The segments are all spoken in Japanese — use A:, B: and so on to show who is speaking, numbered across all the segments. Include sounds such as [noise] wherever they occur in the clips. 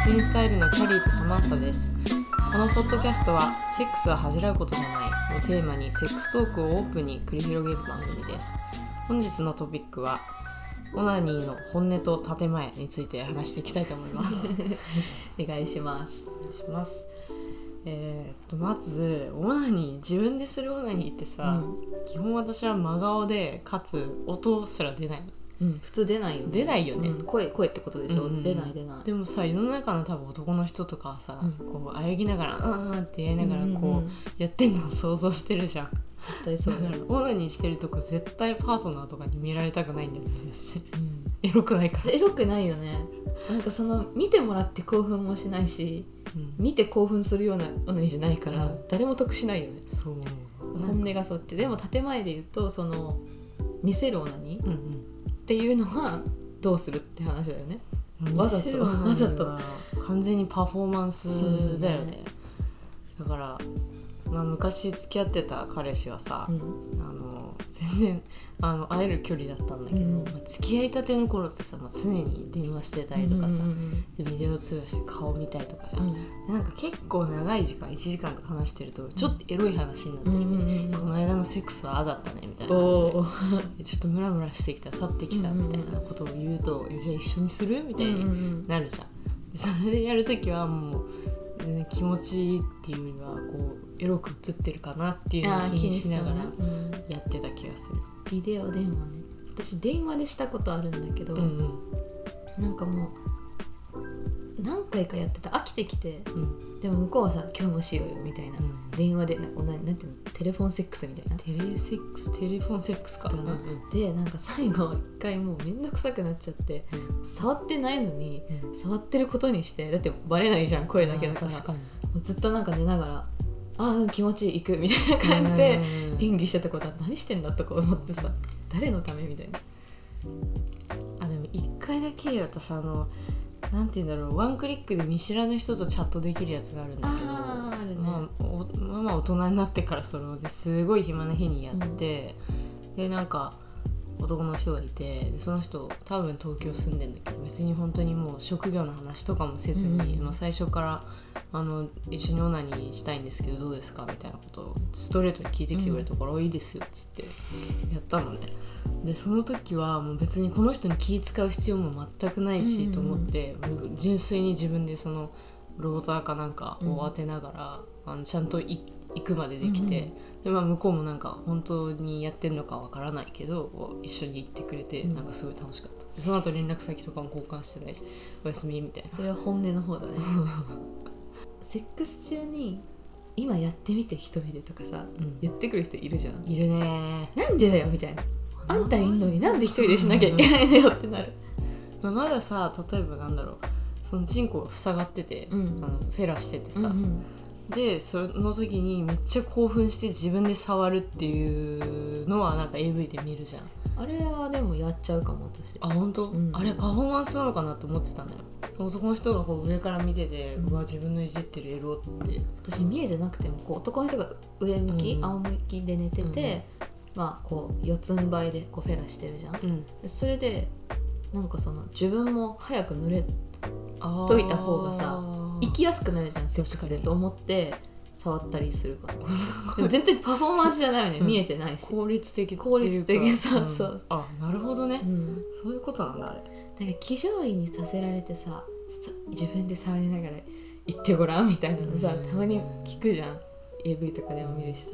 A: スインスタイルのキャリーとサマーサです。このポッドキャストは「セックスは恥じらうことじゃない」をテーマにセックストークをオープンに繰り広げる番組です。本日のトピックはオナニーの本音と建前について話していきたいと思います。[laughs]
B: お願いします。
A: お願いします。えー、とまずオナニー自分でするオナニーってさ、基本私は真顔でかつ音すら出ないの
B: うん普通出ないよね。
A: 出ないよね。
B: うん声声ってことでしょ、
A: うん
B: 出ない出ない。
A: でもさ世の中の多分男の人とかはさ、
B: うん。
A: こうあやぎながら「うん。うん」ってやりながらこう、
B: うんうん。うん
A: やってんのを想像してるじゃん。
B: 絶対そうだよ、
A: だからオナニーしてるとこ絶対パートナーとかに見られたくないんだよね。私
B: うん、
A: エロくないから、
B: エロくないよね。なんかその見てもらって興奮もしないし
A: うん。
B: 見て興奮するようなオナニーじゃないから、
A: うん。
B: 誰も得しないよね。
A: そう。
B: 本音がそっち。でも建前で言うとその見せるオナニーっ
A: うん
B: ていうのはどうするって話だよね。
A: うん。
B: わざと。[laughs] わざと。
A: 完全にパフォーマンスだよね。
B: そ
A: だから、まあ、昔付き合ってた彼氏はさ、
B: うん。
A: あの全然あの会える距離だったんだけど、
B: うん。
A: まあ、付き合いたての頃ってさ、まあ、常に電話してたりとかさ、
B: うん
A: ビデオ通話して顔見たりとかじゃん、
B: うん。
A: でなんか結構長い時間1時間とか話してるとちょっとエロい話になってきて、この間のセックスはああだったねみたいな感じでちょっとムラムラしてきた去ってきたみたいなことを言うと、えじゃあ一緒にする？みたいに
B: ん
A: なるじゃん、でそれでやるときはもう全然気持ちいいっていうよりはこうエロく映ってるかなっていうのを気にしながらやってた気がする。
B: ビデオ電話ね。私電話でしたことあるんだけど、
A: うんうん。
B: なんかもう何回かやってた。飽きてきて
A: うん。
B: でも向こうはさ「今日もしようよ」みたいな、
A: うん。
B: 電話でなななんていうの？テレフォンセックスみたいな。
A: テレセックス？テレフォンセックスか、
B: だな。でなんか最後一回もうめんどくさくなっちゃって触ってないのに
A: うん。
B: 触ってることにしてだってバレないじゃん声だけだから。
A: 確かに。
B: もうずっとなんか寝ながら「ああうん気持ちいい行く」みたいな感じで
A: うん。
B: 演技してたことは何してんだとか思ってさ誰のためみたいな。
A: あでも一回だけ私あのなんて言うんだろうワンクリックで見知らぬ人とチャットできるやつがあるんだけど
B: あーあるね。
A: まあ、おまあまあ大人になってからそれをですごい暇な日にやって、でなんか男の人がいてでその人多分東京住んでんだけど別に本当にもう職業の話とかもせずに、
B: うん。
A: まあ、最初からあの一緒にオナニーしたいんですけどどうですか？みたいなことをストレートに聞いてきてくれたから「あいいですよ」っつってやったのね。でその時はもう別にこの人に気使う必要も全くないし、
B: うんうん
A: と思って純粋に自分でそのローターかなんかを当てながら、あのちゃんとい行くまでできて、でまあ、向こうもなんか本当にやってるのかわからないけど一緒に行ってくれて、
B: うん。
A: なんかすごい楽しかった。でその後連絡先とかも交換してないしおやすみみたいな。
B: それは本音の方だね。[laughs] セックス中に今やってみて一人でとかさ、
A: うん。
B: 言ってくる人いるじゃん。
A: いるね。
B: なんでだよみたいな。あんたいんのになんで一人でしなきゃいけないんだよってなる。[laughs]
A: まあ、まださ例えばなんだろうそのチンコが塞がってて、
B: うん。
A: あのフェラしててさ、
B: うんうん
A: でその時にめっちゃ興奮して自分で触るっていうのはなんか AV で見るじゃん。
B: あれはでもやっちゃうかも私。
A: あ本当、
B: うん。
A: あれパフォーマンスなのかなと思ってたのよ。男の人がこう上から見てて、
B: うん。
A: うわ自分のいじってるエロって。
B: 私見えてなくてもこう男の人が上向き、
A: うん。
B: 仰向きで寝てて、まあこう四つん這いでこうフェラしてるじゃん。それでなんかその自分も早く濡れ
A: あ
B: といた方がさ行きやすくなるじゃんセックス
A: 確かに
B: でと思って触ったりするからでも [laughs] 全然パフォーマンスじゃないよね、
A: うん。
B: 見えてないし、
A: 効率的
B: 効率的そうそうん。
A: あなるほどね、
B: うん、
A: そういうことなんだあれ。
B: なんか騎乗位にさせられてささ自分で触りながら行ってごらんみたいなのさ
A: うん。
B: たまに聞くじゃん。AV とかでも見るしさ。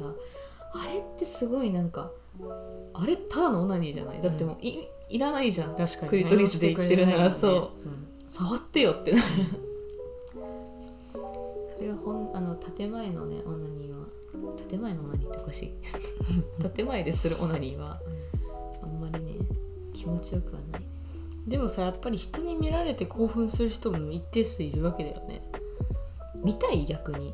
B: あれってすごいなんかあれただのオナニーじゃない？だってもうい,、いらないじゃん。
A: 確かに
B: クリトリスで言ってるならそう。触ってよってなるそれがほんあの建前のねオナニーは建前のオナニーっておかしい。[laughs] 建前でするオナニーはあんまりね気持ちよくはない
A: でもさやっぱり人に見られて興奮する人も一定数いるわけだよね。
B: 見たい逆に。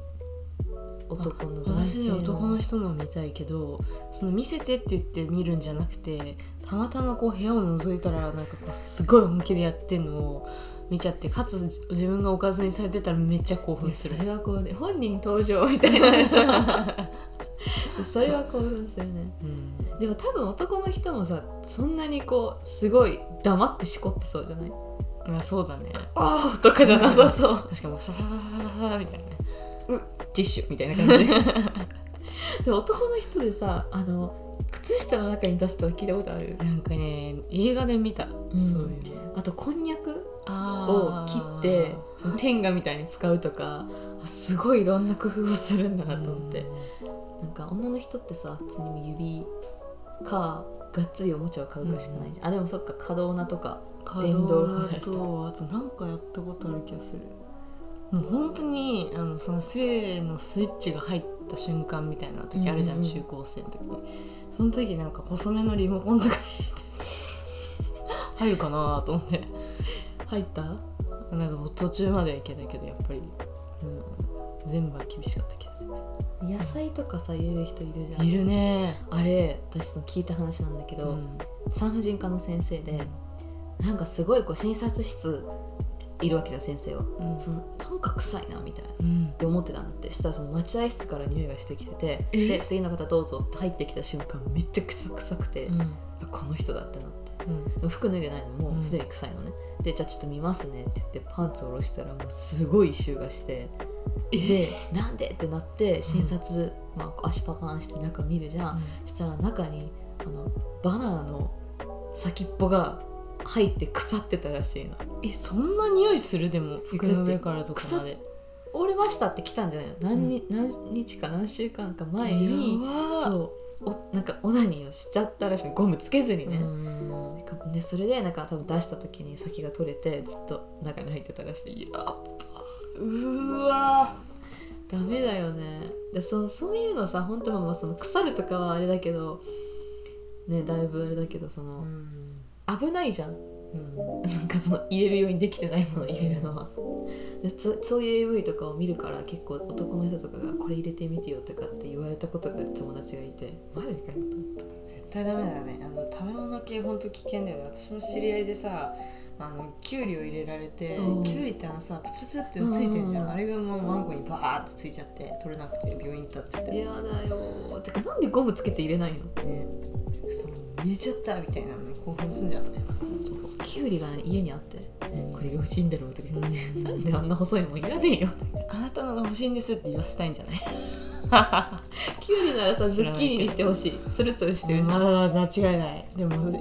B: 男の男
A: 私ね
B: 性の。
A: 男の人のを見たいけどその見せてって言って見るんじゃなくてたまたまこう部屋を覗いたらなんかこうすごい本気でやってんのを見ちゃってかつ自分がおかずにされてたらめっちゃ興奮する。
B: それはこうね本人登場みたいな [laughs] それは興奮するね。
A: うん。
B: でも多分男の人もさそんなにこうすごい黙ってしこってそうじゃない？
A: あそうだね。
B: ああとかじゃなさそう。
A: 確かもうサササササササみたいな。ね
B: ティッシュみたいな感じ。[laughs] でで男の人でさあの靴下の中に出すとは聞いたことある？
A: なんかね映画で見た、
B: ん。
A: そういう。の
B: あとこんにゃく
A: あ
B: を切ってその天下みたいに使うとかあすごいいろんな工夫をするんだなと思って。なんか女の人ってさ普通に指かがっつりおもちゃを買うかしかないじゃん、あでもそっか可動なとか電動
A: だ。
B: 離した
A: とあとなんかやったことある気がするもう本当にあのその性のスイッチが入った瞬間みたいな時あるじゃん、
B: うんうん
A: 中高生の時。にその時なんか細めのリモコンとか入るかなと思って。
B: 入った？
A: なんか途中まではいけたけどやっぱり、うん、全部は厳しかった気がする。
B: 野菜とかさ入れる人いるじゃん。
A: いるね。
B: あれ私その聞いた話なんだけど、
A: うん。
B: 産婦人科の先生でなんかすごいこう診察室いるわけじゃん先生は、
A: うん。
B: そのなんか臭いなみたいな。
A: うん。
B: って思ってたんだって。したらその待合室から匂いがしてきてて
A: え？
B: で次の方どうぞって入ってきた瞬間めっちゃくちゃ臭くて、
A: うん。
B: あこの人だってなって。服脱いでないのもうすでに臭いのね、でじゃあちょっと見ますねって言ってパンツを下ろしたらもうすごい異臭がしてでなんでってなって診察、まあ、足パカンして中見るじゃん、したら中にあのバナナの先っぽが入って腐ってたらしいの。
A: えそんな匂いする？でも服の上からとかまで。
B: 折れましたって来たんじゃない？の何日,、何日か何週間か前にそうおなんかオナニーをしちゃったらしい。のゴムつけずにね、
A: うん。
B: でそれでなんか多分出した時に先が取れてずっと中に入ってたらしい。
A: やっぱうーわ
B: ダメだよね。でそそういうのさ本当まあその腐るとかはあれだけどねだいぶあれだけどその、危ないじゃん。
A: うん。
B: なんかその入れるようにできてないもの入れるのは。でそそういう AV とかを見るから結構男の人とかがこれ入れてみてよとかって言われたことがある友達がいて。マジかよと思った。
A: 絶対ダメだよね。あの食べ物系ほんと危険だよね。私も知り合いでさあのきゅうりを入れられて、
B: うん。
A: きゅうりってあのさプツプツってついてんじゃん、
B: うん。
A: あれがもうマンゴーにバーってついちゃって取れなくて病院行ったって言って
B: やだよてかなんでゴムつけて入れないの？
A: ね。その入れちゃったみたいなのに興奮すんじゃんね。
B: キュウリが、ね、家にあって。これが欲しいんだろうとか
A: うん。
B: なんであんな細いもんいらねえよ。
A: あなたのが欲しいんですって言わせたいんじゃない？
B: キュウリならさズッキーニにしてほしい。ツルツルしてるじゃん、
A: 間違いない。でも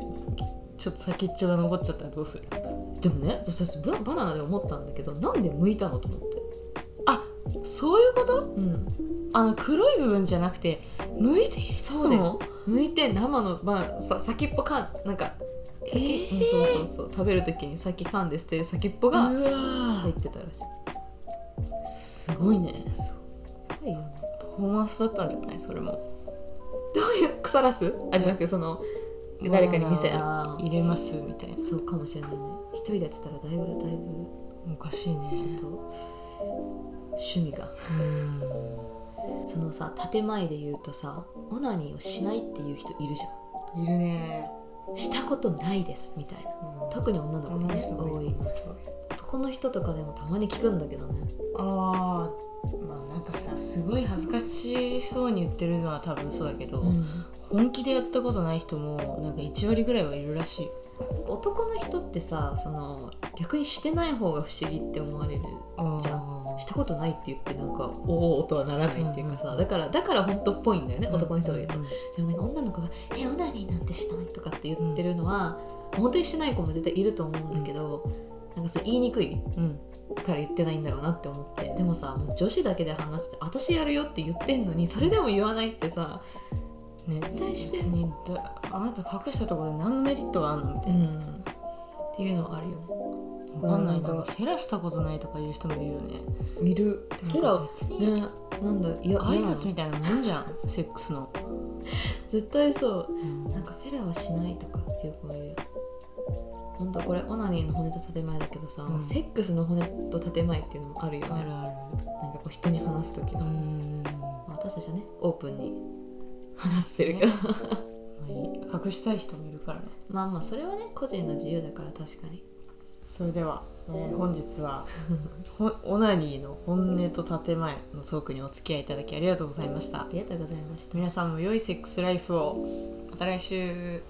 A: ちょっと先っちょが残っちゃったらどうする？
B: でもね私ババナナで思ったんだけどなんで剥いたのと思って。
A: あそういうこと？
B: うん
A: あの黒い部分じゃなくて剥いて
B: そうだよ。剥いて生の、まあ、さ先っぽかんなんか先、
A: えー？
B: うんそうそうそう。食べる時に先噛んで捨てる先っぽが入ってたらしい。
A: ーすごいね。
B: やばいよね
A: パフォーマンスだったんじゃない？それも。
B: どういう腐らす？あじゃなくてその誰かに見せあー
A: 入れますみたいな。
B: そうかもしれないね。一人でやってたらだいぶだいぶ
A: おかしいね。
B: ちょっと趣味がそのさ建前で言うとさオナニーをしないっていう人いるじゃ
A: いるね。
B: んしたことないですみたいな。特に女の子でね多い。男の人とかでもたまに聞くんだけどね。
A: あーまあなんかさすごい恥ずかしそうに言ってるのは多分そうだけど、本気でやったことない人もなんか1割ぐらいはいるらしい。
B: 男の人ってさその逆にしてない方が不思議って思われるじゃんしたことないって言ってなんかおおとはならないっていうかさ、だからだから本当っぽいんだよね、男の人が言うと、でもなんか女の子が「えオナニーなんてしない」とかって言ってるのは、本当にしてない子も絶対いると思うんだけど、なんかさ言いにくい
A: うん。
B: から言ってないんだろうなって思って。でもさ女子だけで話して私やるよって言ってんのにそれでも言わないってさ
A: ね
B: 絶対して
A: 別にだあなた隠したところで何のメリットがあるのみたいな、
B: うん。っていうのはあるよね
A: わかんない
B: うん
A: なんかフェラしたことないとかいう人もいるよね。
B: 見る。フェラ。
A: 別に
B: ねなんだいや
A: 挨拶
B: み
A: みたいなもんじゃんセックスの、[laughs]
B: 絶対そう。なんかフェラはしないとかいう子いるほんとこれオナニーの骨と建前だけどさ、
A: うん。
B: セックスの骨と建前っていうのもあるよね。
A: あるあ
B: なんかこう人に話す時の、
A: るうん
B: まあ私たちはねオープンに話してるけど。
A: 隠したい人もいるからね。
B: まあまあそれはね個人の自由だから確かに
A: それでは、えー本日は [laughs] ほオナニーの本音と建前のトークにお付き合いいただきありがとうございました。
B: ありがとうございました。
A: 皆さんも良いセックスライフを。また来週